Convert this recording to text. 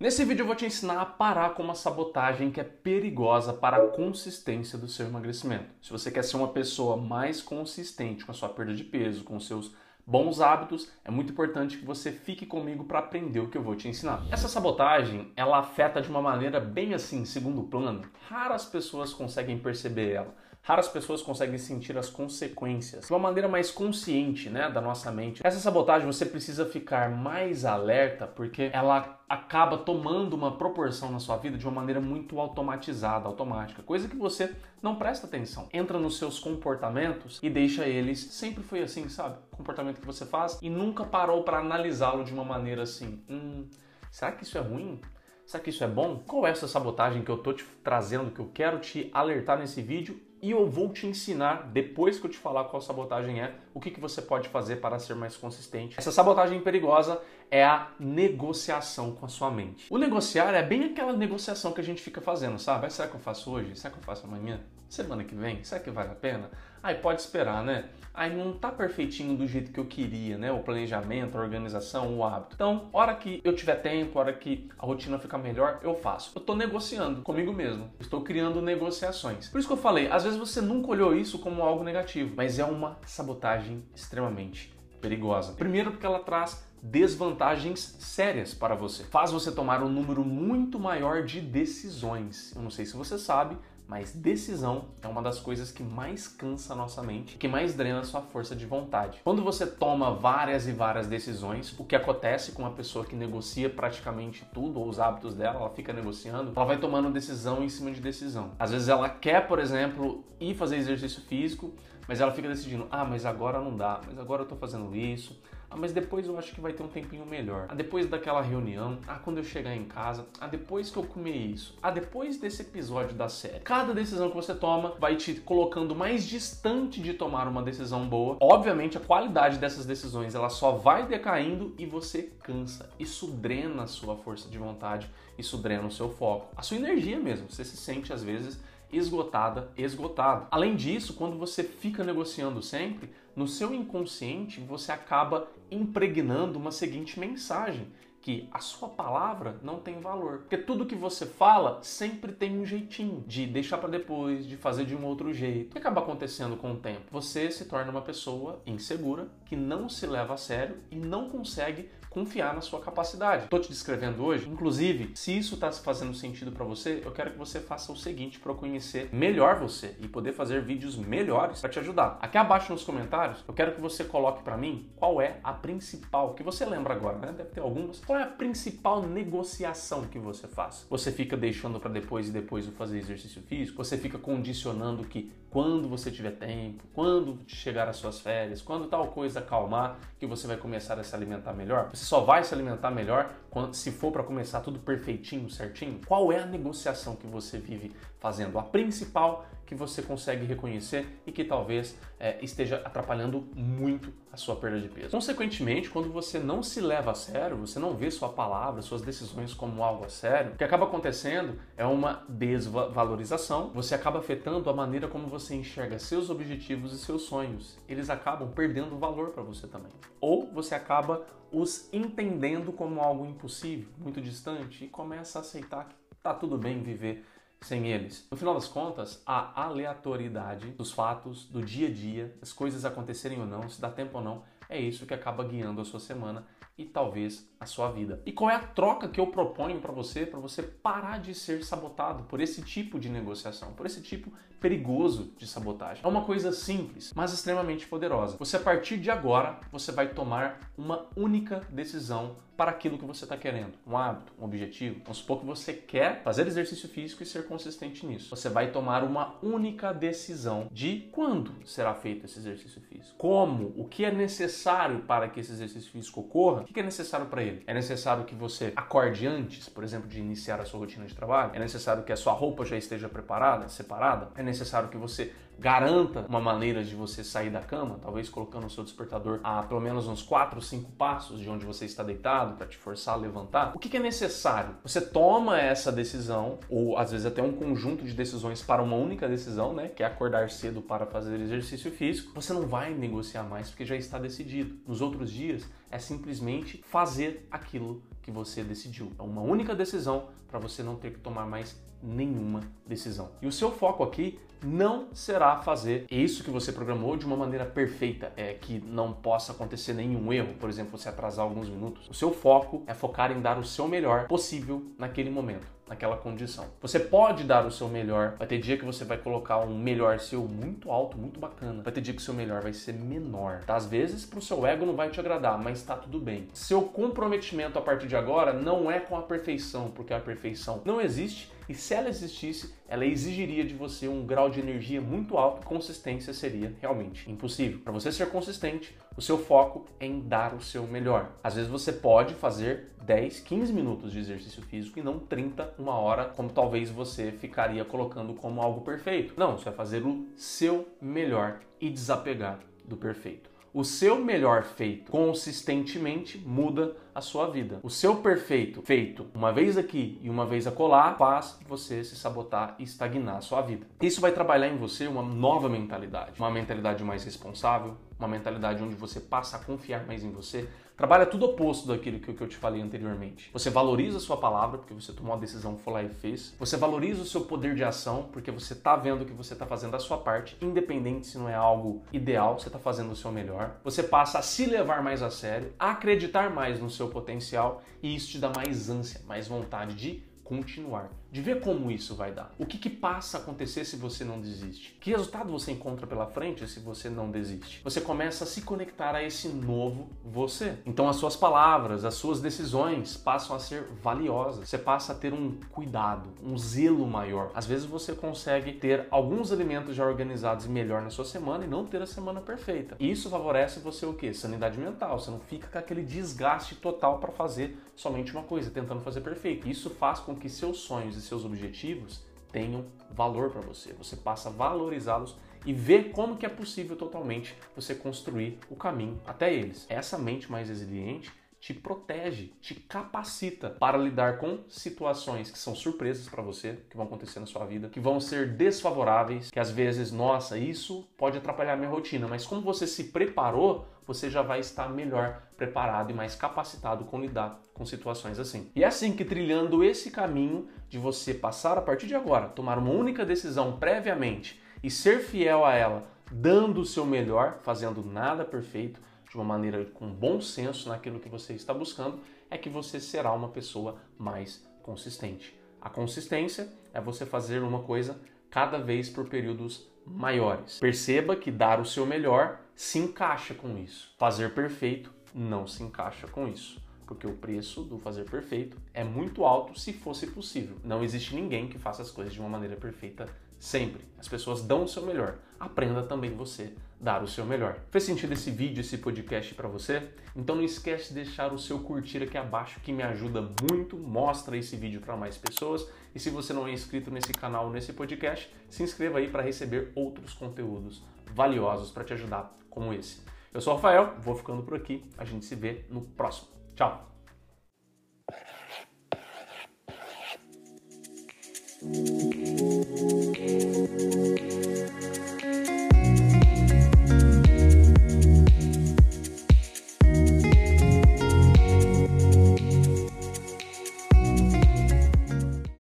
Nesse vídeo eu vou te ensinar a parar com uma sabotagem que é perigosa para a consistência do seu emagrecimento. Se você quer ser uma pessoa mais consistente com a sua perda de peso, com seus bons hábitos, é muito importante que você fique comigo para aprender o que eu vou te ensinar. Essa sabotagem, ela afeta de uma maneira bem assim, segundo plano. Raras pessoas conseguem perceber ela. Raras pessoas conseguem sentir as consequências de uma maneira mais consciente, né, da nossa mente. Essa sabotagem você precisa ficar mais alerta porque ela acaba tomando uma proporção na sua vida de uma maneira muito automatizada, automática, coisa que você não presta atenção. Entra nos seus comportamentos e deixa eles sempre foi assim, sabe? Comportamento que você faz e nunca parou para analisá-lo de uma maneira assim, hum, será que isso é ruim? Será que isso é bom? Qual é essa sabotagem que eu tô te trazendo, que eu quero te alertar nesse vídeo e eu vou te ensinar, depois que eu te falar qual sabotagem é, o que, que você pode fazer para ser mais consistente. Essa sabotagem perigosa é a negociação com a sua mente. O negociar é bem aquela negociação que a gente fica fazendo, sabe? Será que eu faço hoje? Será que eu faço amanhã? Semana que vem? Será que vale a pena? Aí pode esperar, né? Aí não tá perfeitinho do jeito que eu queria, né? O planejamento, a organização, o hábito. Então, hora que eu tiver tempo, hora que a rotina ficar melhor, eu faço. Eu tô negociando comigo mesmo. Estou criando negociações. Por isso que eu falei, às vezes você nunca olhou isso como algo negativo, mas é uma sabotagem extremamente perigosa. Primeiro porque ela traz desvantagens sérias para você. Faz você tomar um número muito maior de decisões. Eu não sei se você sabe, mas decisão é uma das coisas que mais cansa a nossa mente, que mais drena a sua força de vontade. Quando você toma várias e várias decisões, o que acontece com uma pessoa que negocia praticamente tudo, ou os hábitos dela, ela fica negociando, ela vai tomando decisão em cima de decisão. Às vezes ela quer, por exemplo, ir fazer exercício físico, mas ela fica decidindo: ah, mas agora não dá, mas agora eu tô fazendo isso, ah, mas depois eu acho que vai ter um tempinho melhor. Ah, depois daquela reunião, ah, quando eu chegar em casa, ah, depois que eu comer isso, ah, depois desse episódio da série. Cada decisão que você toma vai te colocando mais distante de tomar uma decisão boa. Obviamente, a qualidade dessas decisões ela só vai decaindo e você cansa. Isso drena a sua força de vontade, isso drena o seu foco, a sua energia mesmo. Você se sente às vezes esgotada, esgotado. Além disso, quando você fica negociando sempre, no seu inconsciente você acaba impregnando uma seguinte mensagem, que a sua palavra não tem valor. Porque tudo que você fala sempre tem um jeitinho de deixar para depois, de fazer de um outro jeito. O que acaba acontecendo com o tempo? Você se torna uma pessoa insegura, que não se leva a sério e não consegue confiar na sua capacidade. Estou te descrevendo hoje, inclusive, se isso está fazendo sentido para você, eu quero que você faça o seguinte para conhecer melhor você e poder fazer vídeos melhores para te ajudar. Aqui abaixo nos comentários, eu quero que você coloque para mim qual é a principal, que você lembra agora, né? Deve ter algumas. Qual é a principal negociação que você faz? Você fica deixando para depois e depois eu fazer exercício físico? Você fica condicionando que quando você tiver tempo, quando chegar as suas férias, quando tal coisa acalmar, que você vai começar a se alimentar melhor? Você só vai se alimentar melhor quando, se for para começar tudo perfeitinho, certinho? Qual é a negociação que você vive fazendo? A principal que você consegue reconhecer e que talvez é, esteja atrapalhando muito a sua perda de peso. Consequentemente, quando você não se leva a sério, você não vê sua palavra, suas decisões como algo a sério, o que acaba acontecendo é uma desvalorização, você acaba afetando a maneira como você enxerga seus objetivos e seus sonhos. Eles acabam perdendo valor para você também. Ou você acaba os entendendo como algo impossível, muito distante e começa a aceitar que tá tudo bem viver sem eles. No final das contas, a aleatoriedade dos fatos, do dia a dia, as coisas acontecerem ou não, se dá tempo ou não, é isso que acaba guiando a sua semana e talvez a sua vida. E qual é a troca que eu proponho para você, para você parar de ser sabotado por esse tipo de negociação, por esse tipo perigoso de sabotagem? É uma coisa simples, mas extremamente poderosa. Você a partir de agora, você vai tomar uma única decisão para aquilo que você está querendo, um hábito, um objetivo. Vamos supor que você quer fazer exercício físico e ser consistente nisso. Você vai tomar uma única decisão de quando será feito esse exercício físico, como, o que é necessário para que esse exercício físico ocorra o que é necessário para ele? É necessário que você acorde antes, por exemplo, de iniciar a sua rotina de trabalho? É necessário que a sua roupa já esteja preparada, separada? É necessário que você garanta uma maneira de você sair da cama, talvez colocando o seu despertador a pelo menos uns 4, 5 passos de onde você está deitado para te forçar a levantar? O que é necessário? Você toma essa decisão, ou às vezes até um conjunto de decisões para uma única decisão, né? Que é acordar cedo para fazer exercício físico. Você não vai negociar mais porque já está decidido. Nos outros dias é simplesmente fazer aquilo que você decidiu. É uma única decisão para você não ter que tomar mais nenhuma decisão. E o seu foco aqui não será fazer isso que você programou de uma maneira perfeita, é que não possa acontecer nenhum erro, por exemplo, você atrasar alguns minutos. O seu foco é focar em dar o seu melhor possível naquele momento, naquela condição. Você pode dar o seu melhor, vai ter dia que você vai colocar um melhor seu muito alto, muito bacana. Vai ter dia que o seu melhor vai ser menor. Tá? Às vezes pro seu ego não vai te agradar, mas tá tudo bem. Seu comprometimento a partir de agora não é com a perfeição, porque a perfeição não existe e se ela existisse, ela exigiria de você um grau de energia muito alto e consistência seria realmente impossível. Para você ser consistente, o seu foco é em dar o seu melhor. Às vezes você pode fazer 10, 15 minutos de exercício físico e não 30, uma hora, como talvez você ficaria colocando como algo perfeito. Não, você vai fazer o seu melhor e desapegar do perfeito. O seu melhor feito consistentemente muda a sua vida. O seu perfeito feito uma vez aqui e uma vez acolá faz você se sabotar e estagnar a sua vida. Isso vai trabalhar em você uma nova mentalidade, uma mentalidade mais responsável, uma mentalidade onde você passa a confiar mais em você, trabalha tudo oposto daquilo que eu te falei anteriormente. Você valoriza a sua palavra, porque você tomou uma decisão, foi lá e fez. Você valoriza o seu poder de ação, porque você está vendo que você está fazendo a sua parte, independente se não é algo ideal, você está fazendo o seu melhor. Você passa a se levar mais a sério, a acreditar mais no seu potencial e isso te dá mais ânsia, mais vontade de continuar, de ver como isso vai dar. O que, que passa a acontecer se você não desiste? Que resultado você encontra pela frente se você não desiste? Você começa a se conectar a esse novo você. Então as suas palavras, as suas decisões passam a ser valiosas. Você passa a ter um cuidado, um zelo maior. Às vezes você consegue ter alguns elementos já organizados melhor na sua semana e não ter a semana perfeita. E isso favorece você o quê? Sanidade mental. Você não fica com aquele desgaste total para fazer somente uma coisa, tentando fazer perfeito. Isso faz com que seus sonhos e seus objetivos tenham valor para você. Você passa a valorizá-los e ver como que é possível totalmente você construir o caminho até eles. Essa mente mais resiliente te protege, te capacita para lidar com situações que são surpresas para você, que vão acontecer na sua vida, que vão ser desfavoráveis, que às vezes, nossa, isso pode atrapalhar minha rotina, mas como você se preparou, você já vai estar melhor preparado e mais capacitado com lidar com situações assim. E é assim que trilhando esse caminho de você passar a partir de agora, tomar uma única decisão previamente e ser fiel a ela, dando o seu melhor, fazendo nada perfeito, de uma maneira com bom senso naquilo que você está buscando, é que você será uma pessoa mais consistente. A consistência é você fazer uma coisa cada vez por períodos maiores. Perceba que dar o seu melhor se encaixa com isso. Fazer perfeito não se encaixa com isso porque o preço do fazer perfeito é muito alto se fosse possível. Não existe ninguém que faça as coisas de uma maneira perfeita sempre. As pessoas dão o seu melhor. Aprenda também você dar o seu melhor. Fez sentido esse vídeo, esse podcast para você? Então não esquece de deixar o seu curtir aqui abaixo que me ajuda muito. Mostra esse vídeo para mais pessoas. E se você não é inscrito nesse canal, nesse podcast, se inscreva aí para receber outros conteúdos valiosos para te ajudar como esse. Eu sou o Rafael, vou ficando por aqui. A gente se vê no próximo. Tchau.